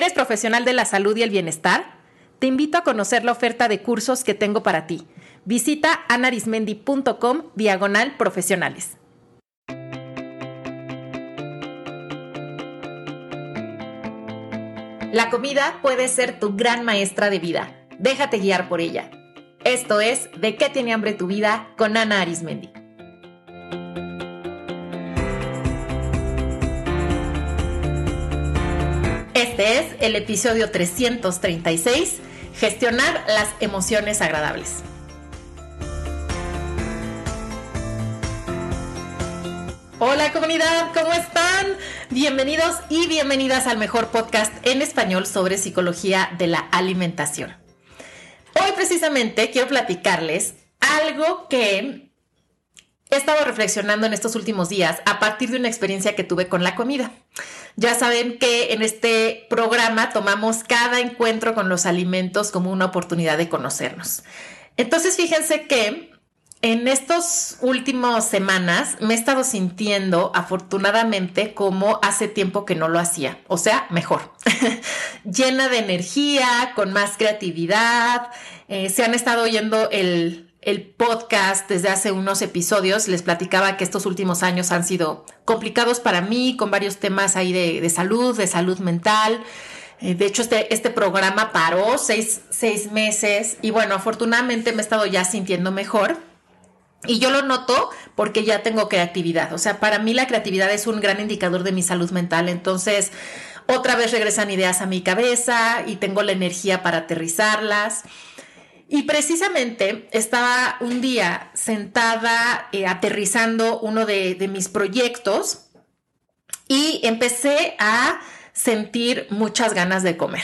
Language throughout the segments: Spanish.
¿Eres profesional de la salud y el bienestar? Te invito a conocer la oferta de cursos que tengo para ti. Visita anarismendi.com diagonal profesionales. La comida puede ser tu gran maestra de vida. Déjate guiar por ella. Esto es De qué tiene hambre tu vida con Ana Arismendi. Es el episodio 336, gestionar las emociones agradables. Hola comunidad, ¿cómo están? Bienvenidos y bienvenidas al mejor podcast en español sobre psicología de la alimentación. Hoy precisamente quiero platicarles algo que he estado reflexionando en estos últimos días a partir de una experiencia que tuve con la comida. Ya saben que en este programa tomamos cada encuentro con los alimentos como una oportunidad de conocernos. Entonces, fíjense que en estas últimas semanas me he estado sintiendo afortunadamente como hace tiempo que no lo hacía, o sea, mejor, llena de energía, con más creatividad. Eh, se han estado oyendo el, el podcast desde hace unos episodios, les platicaba que estos últimos años han sido complicados para mí, con varios temas ahí de, salud, de salud mental. Eh, de hecho, este, este programa paró seis, seis meses y bueno, afortunadamente me he estado ya sintiendo mejor. Y yo lo noto porque ya tengo creatividad. O sea, para mí la creatividad es un gran indicador de mi salud mental. Entonces, otra vez regresan ideas a mi cabeza y tengo la energía para aterrizarlas. Y precisamente estaba un día sentada eh, aterrizando uno de, de mis proyectos y empecé a sentir muchas ganas de comer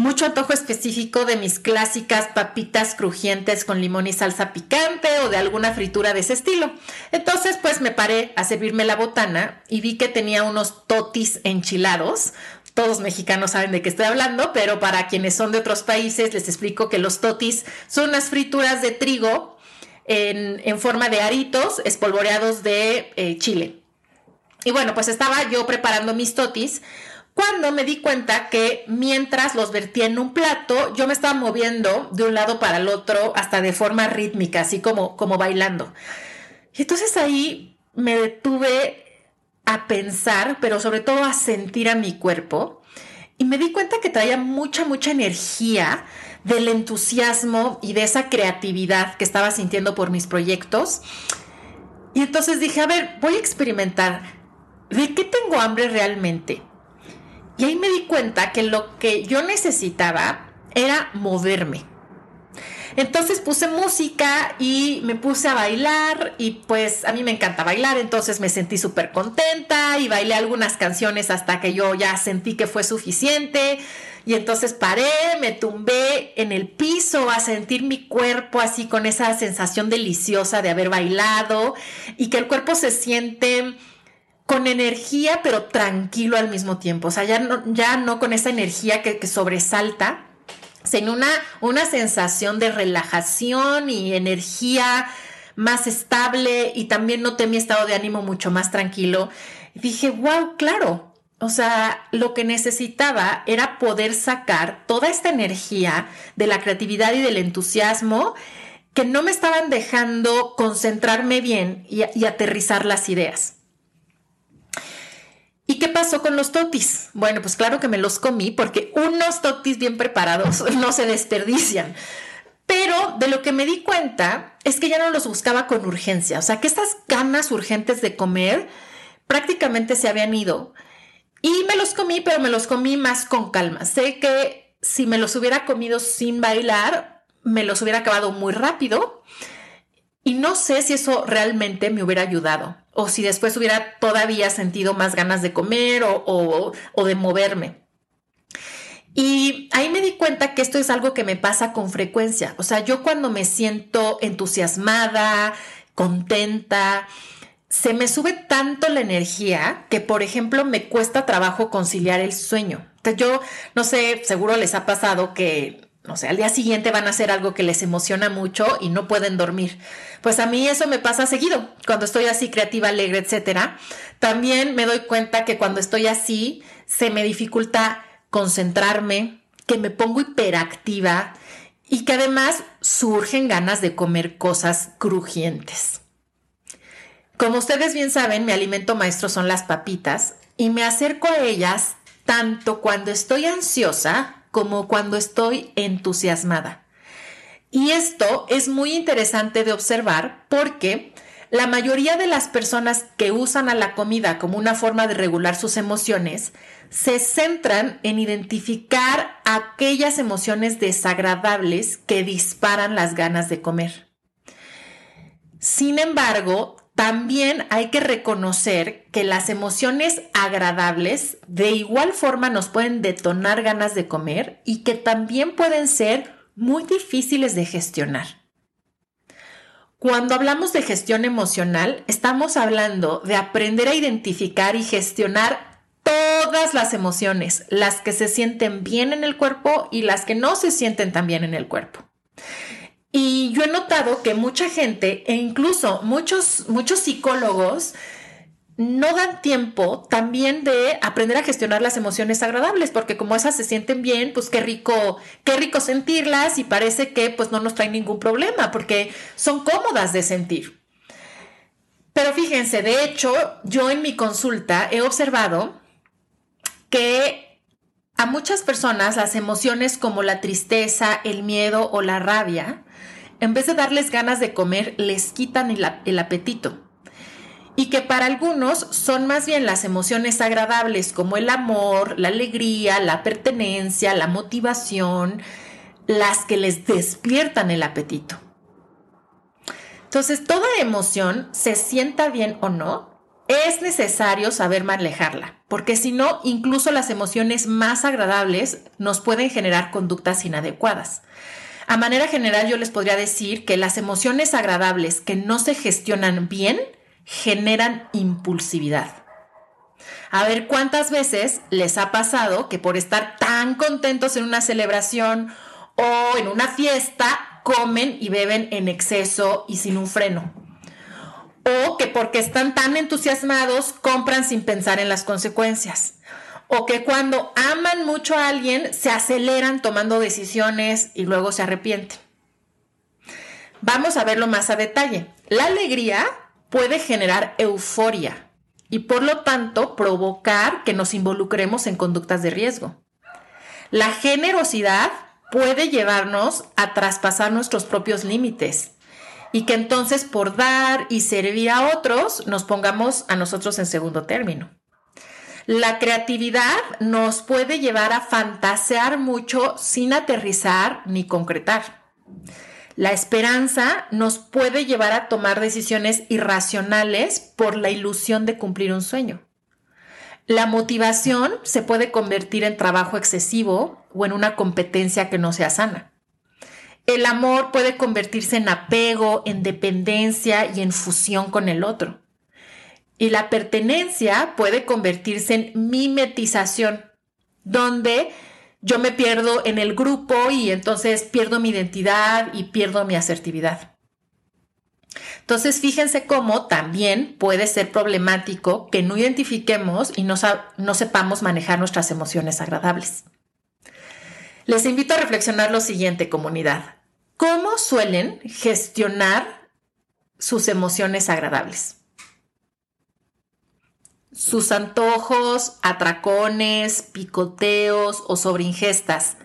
mucho antojo específico de mis clásicas papitas crujientes con limón y salsa picante o de alguna fritura de ese estilo. Entonces, pues me paré a servirme la botana y vi que tenía unos totis enchilados todos mexicanos saben de qué estoy hablando, pero para quienes son de otros países les explico que los totis son unas frituras de trigo en, forma de aritos espolvoreados de eh, chile. Y bueno, pues estaba yo preparando mis totis cuando me di cuenta que mientras los vertía en un plato, yo me estaba moviendo de un lado para el otro hasta de forma rítmica, así como, como bailando. Y entonces ahí me detuve a pensar, pero sobre todo a sentir a mi cuerpo. Y me di cuenta que traía mucha, mucha energía del entusiasmo y de esa creatividad que estaba sintiendo por mis proyectos. Y entonces dije, a ver, voy a experimentar. ¿De qué tengo hambre realmente? Y ahí me di cuenta que lo que yo necesitaba era moverme. Entonces puse música y me puse a bailar y pues a mí me encanta bailar, entonces me sentí súper contenta y bailé algunas canciones hasta que yo ya sentí que fue suficiente. Y entonces paré, me tumbé en el piso a sentir mi cuerpo así con esa sensación deliciosa de haber bailado y que el cuerpo se siente con energía pero tranquilo al mismo tiempo, o sea, ya no, ya no con esa energía que, que sobresalta sino una, una sensación de relajación y energía más estable y también noté mi estado de ánimo mucho más tranquilo. dije, wow, claro, o sea, lo que necesitaba era poder sacar toda esta energía de la creatividad y del entusiasmo que no me estaban dejando concentrarme bien y aterrizar las ideas. ¿Y qué pasó con los totis? Bueno, pues claro que me los comí porque unos totis bien preparados no se desperdician. Pero de lo que me di cuenta es que ya no los buscaba con urgencia. O sea, que estas ganas urgentes de comer prácticamente se habían ido. Y me los comí, pero me los comí más con calma. Sé que si me los hubiera comido sin bailar, me los hubiera acabado muy rápido. Y no sé si eso realmente me hubiera ayudado o si después hubiera todavía sentido más ganas de comer o, de moverme. Y ahí me di cuenta que esto es algo que me pasa con frecuencia. O sea, yo cuando me siento entusiasmada, contenta, se me sube tanto la energía que, por ejemplo, me cuesta trabajo conciliar el sueño. Yo no sé, seguro les ha pasado que no sé, al día siguiente van a hacer algo que les emociona mucho y no pueden dormir. Pues a mí eso me pasa seguido, cuando estoy así creativa, alegre, etcétera. También me doy cuenta que cuando estoy así se me dificulta concentrarme, que me pongo hiperactiva y que además surgen ganas de comer cosas crujientes. Como ustedes bien saben, mi alimento maestro son las papitas y me acerco a ellas tanto cuando estoy ansiosa como cuando estoy entusiasmada. Y esto es muy interesante de observar porque la mayoría de las personas que usan a la comida como una forma de regular sus emociones se centran en identificar aquellas emociones desagradables que disparan las ganas de comer. Sin embargo, también hay que reconocer que las emociones agradables de igual forma nos pueden detonar ganas de comer y que también pueden ser muy difíciles de gestionar. Cuando hablamos de gestión emocional, estamos hablando de aprender a identificar y gestionar todas las emociones, las que se sienten bien en el cuerpo y las que no se sienten tan bien en el cuerpo. Y yo he notado que mucha gente e incluso muchos, muchos psicólogos no dan tiempo también de aprender a gestionar las emociones agradables, porque como esas se sienten bien, pues qué rico, qué rico sentirlas y parece que pues no nos traen ningún problema, porque son cómodas de sentir. Pero fíjense, de hecho, yo en mi consulta he observado que a muchas personas las emociones como la tristeza, el miedo o la rabia, en vez de darles ganas de comer, les quitan el, apetito y que para algunos son más bien las emociones agradables como el amor, la alegría, la pertenencia, la motivación, las que les despiertan el apetito. Entonces, toda emoción, se sienta bien o no, es necesario saber manejarla, porque si no, incluso las emociones más agradables nos pueden generar conductas inadecuadas. A manera general, yo les podría decir que las emociones agradables que no se gestionan bien, generan impulsividad. A ver cuántas veces les ha pasado que por estar tan contentos en una celebración o en una fiesta, comen y beben en exceso y sin un freno. O que porque están tan entusiasmados, compran sin pensar en las consecuencias. O que cuando aman mucho a alguien, se aceleran tomando decisiones y luego se arrepienten. Vamos a verlo más a detalle. La alegría puede generar euforia y por lo tanto provocar que nos involucremos en conductas de riesgo. La generosidad puede llevarnos a traspasar nuestros propios límites y que entonces por dar y servir a otros nos pongamos a nosotros en segundo término. La creatividad nos puede llevar a fantasear mucho sin aterrizar ni concretar. La esperanza nos puede llevar a tomar decisiones irracionales por la ilusión de cumplir un sueño. La motivación se puede convertir en trabajo excesivo o en una competencia que no sea sana. El amor puede convertirse en apego, en dependencia y en fusión con el otro. Y la pertenencia puede convertirse en mimetización, donde yo me pierdo en el grupo y entonces pierdo mi identidad y pierdo mi asertividad. Entonces, fíjense cómo también puede ser problemático que no identifiquemos y no, no, sepamos manejar nuestras emociones agradables. Les invito a reflexionar lo siguiente, comunidad. ¿Cómo suelen gestionar sus emociones agradables? Sus antojos, atracones, picoteos o sobreingestas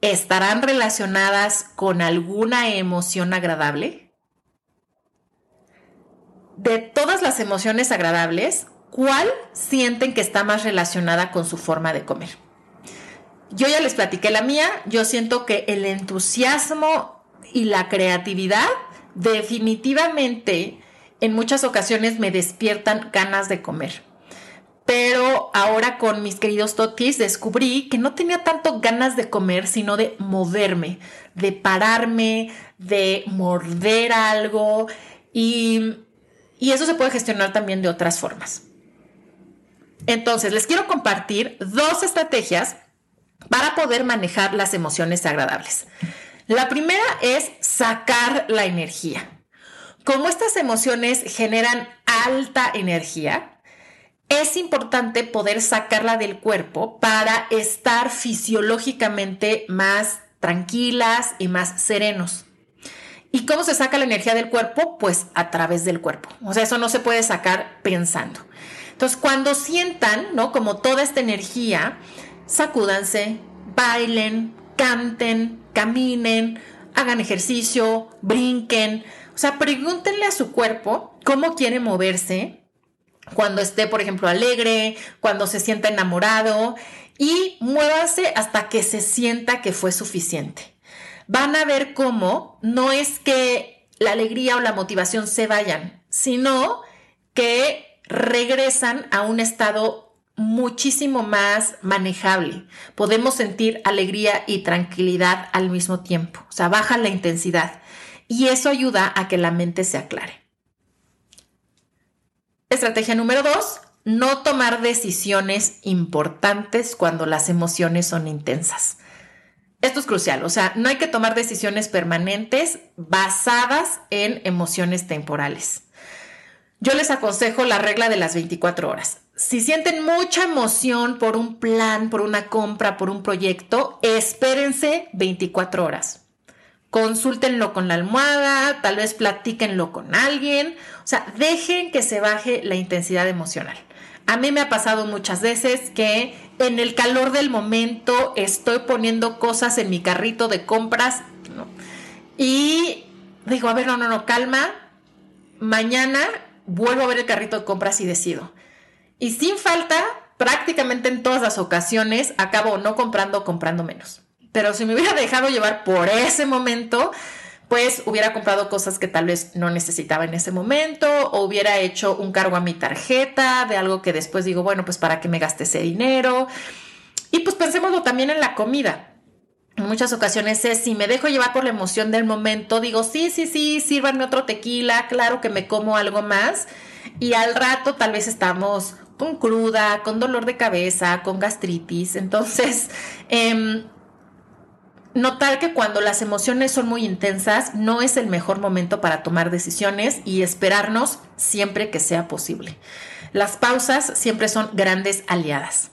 estarán relacionadas con alguna emoción agradable? De todas las emociones agradables, ¿cuál sienten que está más relacionada con su forma de comer? Yo ya les platiqué la mía, yo siento que el entusiasmo y la creatividad definitivamente en muchas ocasiones me despiertan ganas de comer pero ahora con mis queridos totis descubrí que no tenía tanto ganas de comer, sino de moverme, de pararme, de morder algo y, y eso se puede gestionar también de otras formas. Entonces, les quiero compartir dos estrategias para poder manejar las emociones agradables. La primera es sacar la energía. Como estas emociones generan alta energía, es importante poder sacarla del cuerpo para estar fisiológicamente más tranquilas y más serenos. ¿Y cómo se saca la energía del cuerpo? Pues a través del cuerpo. O sea, eso no se puede sacar pensando. Entonces, cuando sientan, ¿no? Como toda esta energía, sacúdanse, bailen, canten, caminen, hagan ejercicio, brinquen. O sea, pregúntenle a su cuerpo cómo quiere moverse cuando esté, por ejemplo, alegre, cuando se sienta enamorado y muévase hasta que se sienta que fue suficiente. Van a ver cómo no es que la alegría o la motivación se vayan, sino que regresan a un estado muchísimo más manejable. Podemos sentir alegría y tranquilidad al mismo tiempo, o sea, baja la intensidad y eso ayuda a que la mente se aclare. Estrategia número dos, no tomar decisiones importantes cuando las emociones son intensas. Esto es crucial, o sea, no hay que tomar decisiones permanentes basadas en emociones temporales. Yo les aconsejo la regla de las 24 horas. Si sienten mucha emoción por un plan, por una compra, por un proyecto, espérense 24 horas consúltenlo con la almohada, tal vez platíquenlo con alguien, o sea, dejen que se baje la intensidad emocional. A mí me ha pasado muchas veces que en el calor del momento estoy poniendo cosas en mi carrito de compras y digo, a ver, no, no, no, calma, mañana vuelvo a ver el carrito de compras y decido. Y sin falta, prácticamente en todas las ocasiones, acabo no comprando, comprando menos. Pero si me hubiera dejado llevar por ese momento, pues hubiera comprado cosas que tal vez no necesitaba en ese momento o hubiera hecho un cargo a mi tarjeta de algo que después digo, bueno, pues para qué me gaste ese dinero. Y pues pensémoslo también en la comida. En muchas ocasiones es, si me dejo llevar por la emoción del momento, digo, sí, sí, sí, sírvanme otro tequila, claro que me como algo más. Y al rato tal vez estamos con cruda, con dolor de cabeza, con gastritis. Entonces, eh, notar que cuando las emociones son muy intensas no es el mejor momento para tomar decisiones y esperarnos siempre que sea posible. Las pausas siempre son grandes aliadas.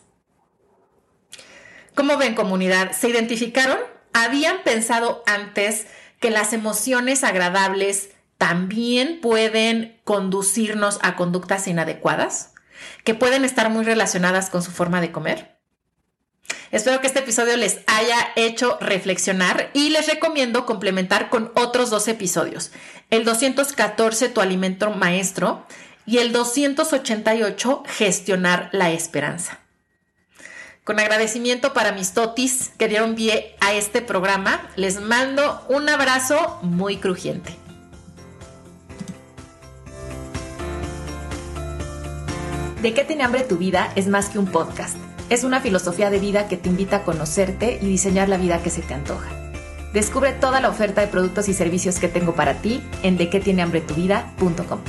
¿Cómo ven comunidad? ¿Se identificaron? ¿Habían pensado antes que las emociones agradables también pueden conducirnos a conductas inadecuadas? ¿Que pueden estar muy relacionadas con su forma de comer? Espero que este episodio les haya hecho reflexionar y les recomiendo complementar con otros dos episodios. El 214, tu alimento maestro, y el 288, gestionar la esperanza. Con agradecimiento para mis totis que dieron pie a este programa, les mando un abrazo muy crujiente. ¿De qué tiene hambre tu vida? Es más que un podcast es una filosofía de vida que te invita a conocerte y diseñar la vida que se te antoja. Descubre toda la oferta de productos y servicios que tengo para ti en dequetienehambretuvida.com.